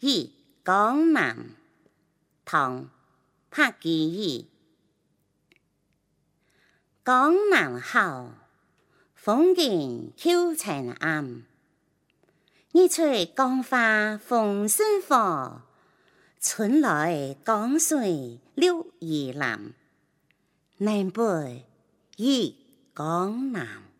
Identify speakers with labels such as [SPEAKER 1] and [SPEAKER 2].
[SPEAKER 1] 忆江南，唐·白居易。江南好，风景秋曾暗。日出江花风生火，春来江水绿如蓝。南北忆江南。